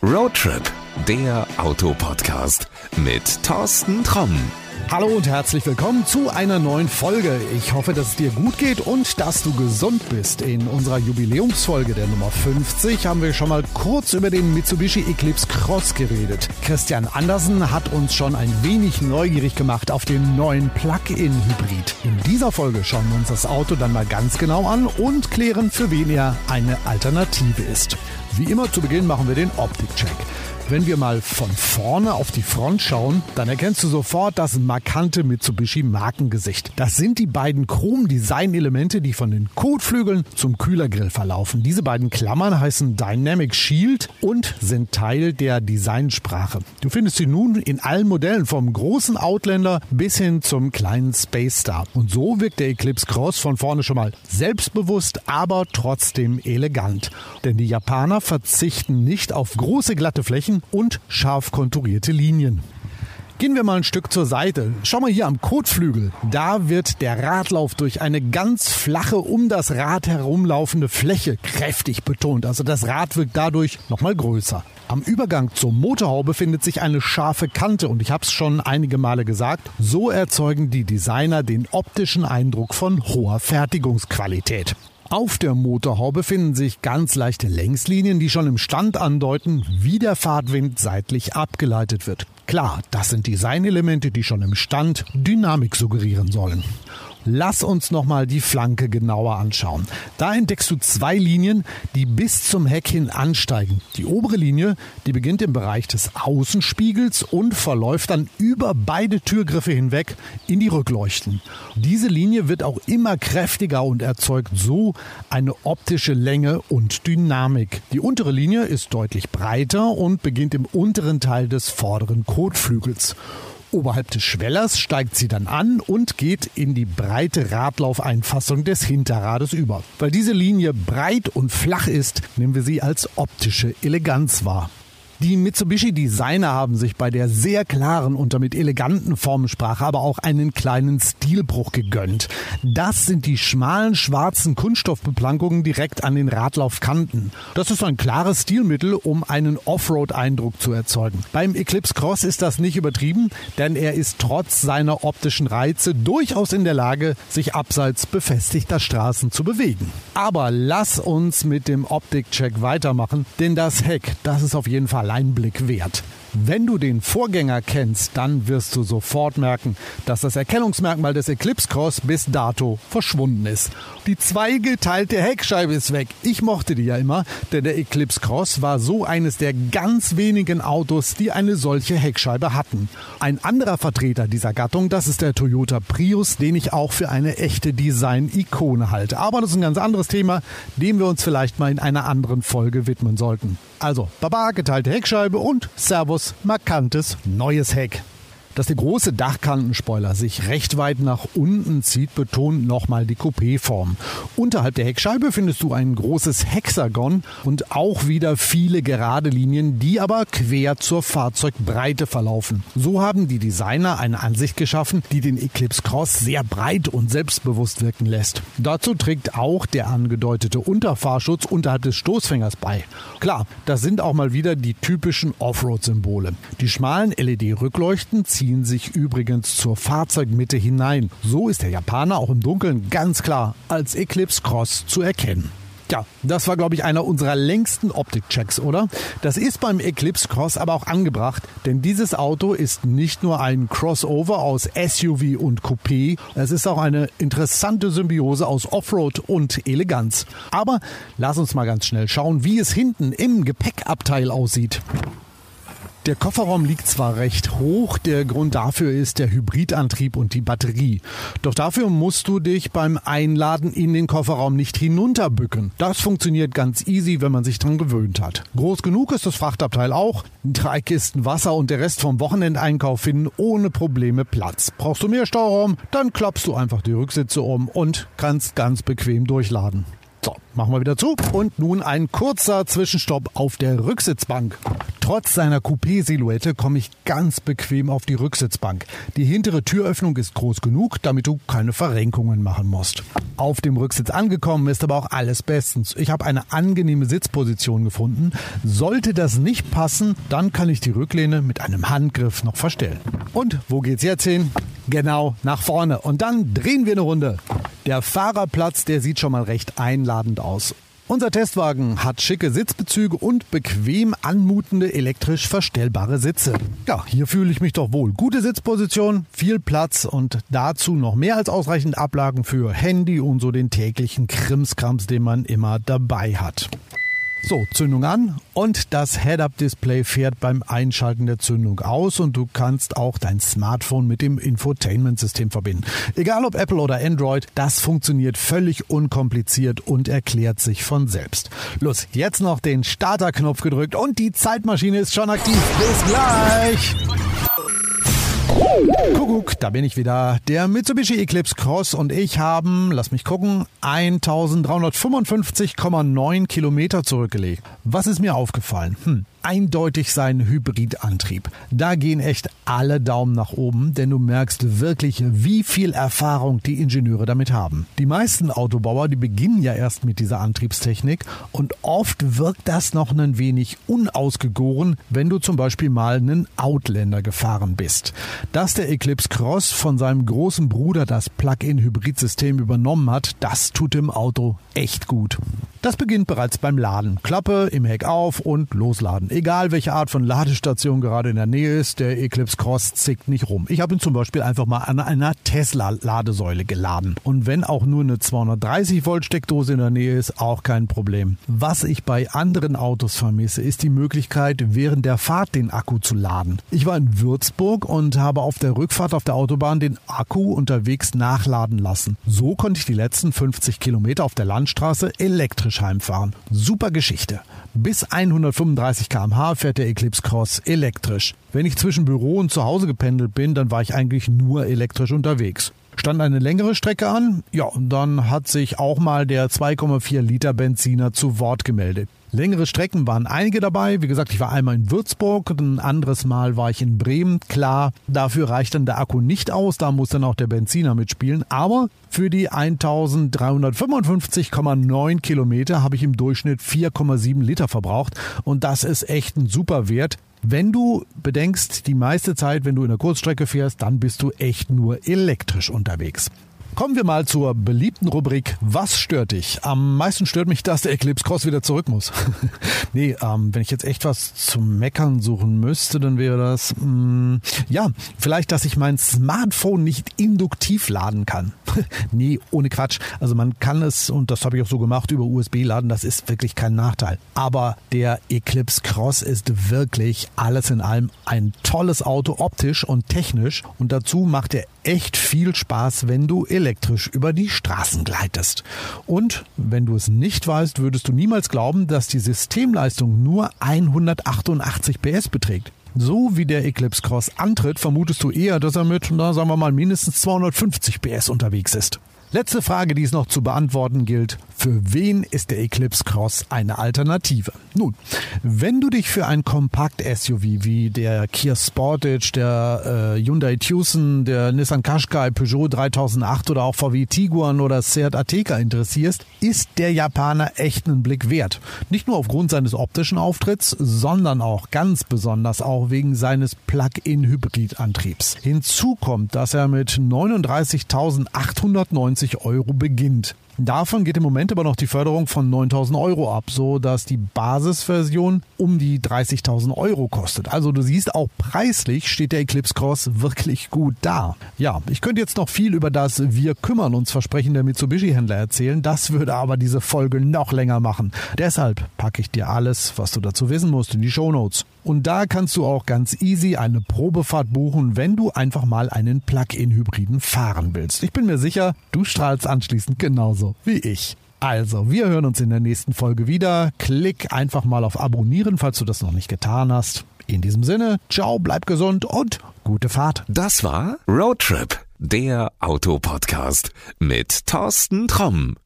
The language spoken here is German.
Roadtrip, der Autopodcast mit Thorsten Tromm. Hallo und herzlich willkommen zu einer neuen Folge. Ich hoffe, dass es dir gut geht und dass du gesund bist. In unserer Jubiläumsfolge der Nummer 50 haben wir schon mal kurz über den Mitsubishi Eclipse Cross geredet. Christian Andersen hat uns schon ein wenig neugierig gemacht auf den neuen Plug-in-Hybrid. In dieser Folge schauen wir uns das Auto dann mal ganz genau an und klären, für wen er eine Alternative ist. Wie immer zu Beginn machen wir den Optik-Check. Wenn wir mal von vorne auf die Front schauen, dann erkennst du sofort das markante Mitsubishi Markengesicht. Das sind die beiden Chrom-Design-Elemente, die von den Kotflügeln zum Kühlergrill verlaufen. Diese beiden Klammern heißen Dynamic Shield und sind Teil der Designsprache. Du findest sie nun in allen Modellen vom großen Outlander bis hin zum kleinen Space Star. Und so wirkt der Eclipse Cross von vorne schon mal selbstbewusst, aber trotzdem elegant. Denn die Japaner verzichten nicht auf große glatte Flächen, und scharf konturierte Linien. Gehen wir mal ein Stück zur Seite. Schau mal hier am Kotflügel. Da wird der Radlauf durch eine ganz flache, um das Rad herumlaufende Fläche kräftig betont. Also das Rad wirkt dadurch nochmal größer. Am Übergang zur Motorhaube findet sich eine scharfe Kante und ich habe es schon einige Male gesagt, so erzeugen die Designer den optischen Eindruck von hoher Fertigungsqualität. Auf der Motorhaube finden sich ganz leichte Längslinien, die schon im Stand andeuten, wie der Fahrtwind seitlich abgeleitet wird. Klar, das sind Designelemente, die schon im Stand Dynamik suggerieren sollen. Lass uns nochmal die Flanke genauer anschauen. Da entdeckst du zwei Linien, die bis zum Heck hin ansteigen. Die obere Linie, die beginnt im Bereich des Außenspiegels und verläuft dann über beide Türgriffe hinweg in die Rückleuchten. Diese Linie wird auch immer kräftiger und erzeugt so eine optische Länge und Dynamik. Die untere Linie ist deutlich breiter und beginnt im unteren Teil des vorderen Kotflügels. Oberhalb des Schwellers steigt sie dann an und geht in die breite Radlaufeinfassung des Hinterrades über. Weil diese Linie breit und flach ist, nehmen wir sie als optische Eleganz wahr. Die Mitsubishi Designer haben sich bei der sehr klaren und damit eleganten Formensprache aber auch einen kleinen Stilbruch gegönnt. Das sind die schmalen schwarzen Kunststoffbeplankungen direkt an den Radlaufkanten. Das ist ein klares Stilmittel, um einen Offroad-Eindruck zu erzeugen. Beim Eclipse Cross ist das nicht übertrieben, denn er ist trotz seiner optischen Reize durchaus in der Lage, sich abseits befestigter Straßen zu bewegen. Aber lass uns mit dem Optikcheck weitermachen, denn das Heck, das ist auf jeden Fall Alleinblick wert. Wenn du den Vorgänger kennst, dann wirst du sofort merken, dass das Erkennungsmerkmal des Eclipse Cross bis dato verschwunden ist. Die zweigeteilte Heckscheibe ist weg. Ich mochte die ja immer, denn der Eclipse Cross war so eines der ganz wenigen Autos, die eine solche Heckscheibe hatten. Ein anderer Vertreter dieser Gattung, das ist der Toyota Prius, den ich auch für eine echte Design-Ikone halte. Aber das ist ein ganz anderes Thema, dem wir uns vielleicht mal in einer anderen Folge widmen sollten. Also, Baba, geteilte Heckscheibe und Servus, markantes neues Heck. Dass der große Dachkantenspoiler sich recht weit nach unten zieht, betont nochmal die Coupé-Form. Unterhalb der Heckscheibe findest du ein großes Hexagon und auch wieder viele gerade Linien, die aber quer zur Fahrzeugbreite verlaufen. So haben die Designer eine Ansicht geschaffen, die den Eclipse Cross sehr breit und selbstbewusst wirken lässt. Dazu trägt auch der angedeutete Unterfahrschutz unterhalb des Stoßfängers bei. Klar, das sind auch mal wieder die typischen Offroad-Symbole. Die schmalen LED-Rückleuchten ziehen ziehen sich übrigens zur Fahrzeugmitte hinein. So ist der Japaner auch im Dunkeln ganz klar als Eclipse Cross zu erkennen. Ja, das war, glaube ich, einer unserer längsten Optikchecks, oder? Das ist beim Eclipse Cross aber auch angebracht, denn dieses Auto ist nicht nur ein Crossover aus SUV und Coupé, es ist auch eine interessante Symbiose aus Offroad und Eleganz. Aber lass uns mal ganz schnell schauen, wie es hinten im Gepäckabteil aussieht. Der Kofferraum liegt zwar recht hoch, der Grund dafür ist der Hybridantrieb und die Batterie. Doch dafür musst du dich beim Einladen in den Kofferraum nicht hinunterbücken. Das funktioniert ganz easy, wenn man sich dran gewöhnt hat. Groß genug ist das Frachtabteil auch. Drei Kisten Wasser und der Rest vom Wochenendeinkauf finden ohne Probleme Platz. Brauchst du mehr Stauraum? Dann klappst du einfach die Rücksitze um und kannst ganz bequem durchladen. So, machen wir wieder zu. Und nun ein kurzer Zwischenstopp auf der Rücksitzbank. Trotz seiner Coupé-Silhouette komme ich ganz bequem auf die Rücksitzbank. Die hintere Türöffnung ist groß genug, damit du keine Verrenkungen machen musst. Auf dem Rücksitz angekommen ist aber auch alles bestens. Ich habe eine angenehme Sitzposition gefunden. Sollte das nicht passen, dann kann ich die Rücklehne mit einem Handgriff noch verstellen. Und wo geht's jetzt hin? Genau, nach vorne. Und dann drehen wir eine Runde. Der Fahrerplatz, der sieht schon mal recht einladend aus. Unser Testwagen hat schicke Sitzbezüge und bequem anmutende elektrisch verstellbare Sitze. Ja, hier fühle ich mich doch wohl. Gute Sitzposition, viel Platz und dazu noch mehr als ausreichend Ablagen für Handy und so den täglichen Krimskrams, den man immer dabei hat. So, Zündung an und das Head-Up-Display fährt beim Einschalten der Zündung aus und du kannst auch dein Smartphone mit dem Infotainment-System verbinden. Egal ob Apple oder Android, das funktioniert völlig unkompliziert und erklärt sich von selbst. Los, jetzt noch den Starter-Knopf gedrückt und die Zeitmaschine ist schon aktiv. Bis gleich! Kuckuck, da bin ich wieder. Der Mitsubishi Eclipse Cross und ich haben, lass mich gucken, 1355,9 Kilometer zurückgelegt. Was ist mir aufgefallen? Hm, eindeutig sein Hybridantrieb. Da gehen echt alle Daumen nach oben, denn du merkst wirklich, wie viel Erfahrung die Ingenieure damit haben. Die meisten Autobauer, die beginnen ja erst mit dieser Antriebstechnik und oft wirkt das noch ein wenig unausgegoren, wenn du zum Beispiel mal einen Outlander gefahren bist. Dass der Eclipse Cross von seinem großen Bruder das Plug-in-Hybridsystem übernommen hat, das tut dem Auto echt gut. Das beginnt bereits beim Laden. Klappe im Heck auf und losladen. Egal welche Art von Ladestation gerade in der Nähe ist, der Eclipse Cross zickt nicht rum. Ich habe ihn zum Beispiel einfach mal an einer Tesla-Ladesäule geladen. Und wenn auch nur eine 230 Volt Steckdose in der Nähe ist, auch kein Problem. Was ich bei anderen Autos vermisse, ist die Möglichkeit, während der Fahrt den Akku zu laden. Ich war in Würzburg und habe auf der Rückfahrt auf der Autobahn den Akku unterwegs nachladen lassen. So konnte ich die letzten 50 Kilometer auf der Landstraße elektrisch heimfahren. Super Geschichte. Bis 135 km/h fährt der Eclipse Cross elektrisch. Wenn ich zwischen Büro und zu Hause gependelt bin, dann war ich eigentlich nur elektrisch unterwegs. Stand eine längere Strecke an, ja, und dann hat sich auch mal der 2,4 Liter Benziner zu Wort gemeldet. Längere Strecken waren einige dabei. Wie gesagt, ich war einmal in Würzburg, ein anderes Mal war ich in Bremen. Klar, dafür reicht dann der Akku nicht aus, da muss dann auch der Benziner mitspielen. Aber für die 1355,9 Kilometer habe ich im Durchschnitt 4,7 Liter verbraucht und das ist echt ein super Wert. Wenn du bedenkst, die meiste Zeit, wenn du in der Kurzstrecke fährst, dann bist du echt nur elektrisch unterwegs. Kommen wir mal zur beliebten Rubrik Was stört dich? Am meisten stört mich, dass der Eclipse Cross wieder zurück muss. nee, ähm, wenn ich jetzt echt was zum Meckern suchen müsste, dann wäre das, mh, mm, ja, vielleicht, dass ich mein Smartphone nicht induktiv laden kann. nee, ohne Quatsch. Also man kann es, und das habe ich auch so gemacht, über USB laden, das ist wirklich kein Nachteil. Aber der Eclipse Cross ist wirklich alles in allem ein tolles Auto, optisch und technisch. Und dazu macht er echt viel Spaß, wenn du elektrisch über die Straßen gleitest. Und wenn du es nicht weißt, würdest du niemals glauben, dass die Systemleistung nur 188 PS beträgt. So wie der Eclipse Cross antritt, vermutest du eher, dass er mit, na, sagen wir mal, mindestens 250 PS unterwegs ist. Letzte Frage, die es noch zu beantworten gilt. Für wen ist der Eclipse Cross eine Alternative? Nun, wenn du dich für ein Kompakt-SUV wie der Kia Sportage, der äh, Hyundai Tucson, der Nissan Qashqai, Peugeot 3008 oder auch VW Tiguan oder Seat Ateca interessierst, ist der Japaner echt einen Blick wert. Nicht nur aufgrund seines optischen Auftritts, sondern auch ganz besonders auch wegen seines Plug-in-Hybrid-Antriebs. Hinzu kommt, dass er mit 39.890 90 Euro beginnt. Davon geht im Moment aber noch die Förderung von 9000 Euro ab, so dass die Basisversion um die 30.000 Euro kostet. Also du siehst, auch preislich steht der Eclipse Cross wirklich gut da. Ja, ich könnte jetzt noch viel über das Wir kümmern uns Versprechen der Mitsubishi-Händler erzählen. Das würde aber diese Folge noch länger machen. Deshalb packe ich dir alles, was du dazu wissen musst, in die Show Notes. Und da kannst du auch ganz easy eine Probefahrt buchen, wenn du einfach mal einen Plug-in-Hybriden fahren willst. Ich bin mir sicher, du strahlst anschließend wie ich. Also, wir hören uns in der nächsten Folge wieder. Klick einfach mal auf Abonnieren, falls du das noch nicht getan hast. In diesem Sinne, ciao, bleib gesund und gute Fahrt. Das war Roadtrip, der Autopodcast mit Thorsten Tromm.